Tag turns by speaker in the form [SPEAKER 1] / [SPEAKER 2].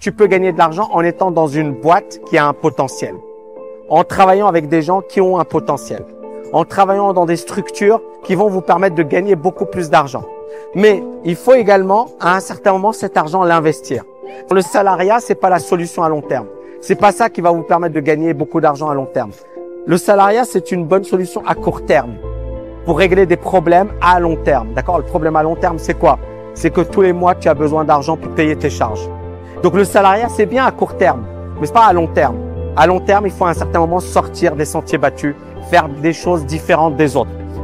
[SPEAKER 1] tu peux gagner de l'argent en étant dans une boîte qui a un potentiel, en travaillant avec des gens qui ont un potentiel, en travaillant dans des structures qui vont vous permettre de gagner beaucoup plus d'argent. Mais il faut également, à un certain moment, cet argent l'investir. Le salariat, c'est pas la solution à long terme. C'est pas ça qui va vous permettre de gagner beaucoup d'argent à long terme. Le salariat, c'est une bonne solution à court terme pour régler des problèmes à long terme. D'accord? Le problème à long terme, c'est quoi? C'est que tous les mois, tu as besoin d'argent pour payer tes charges. Donc le salariat, c'est bien à court terme, mais c'est pas à long terme. À long terme, il faut à un certain moment sortir des sentiers battus, faire des choses différentes des autres.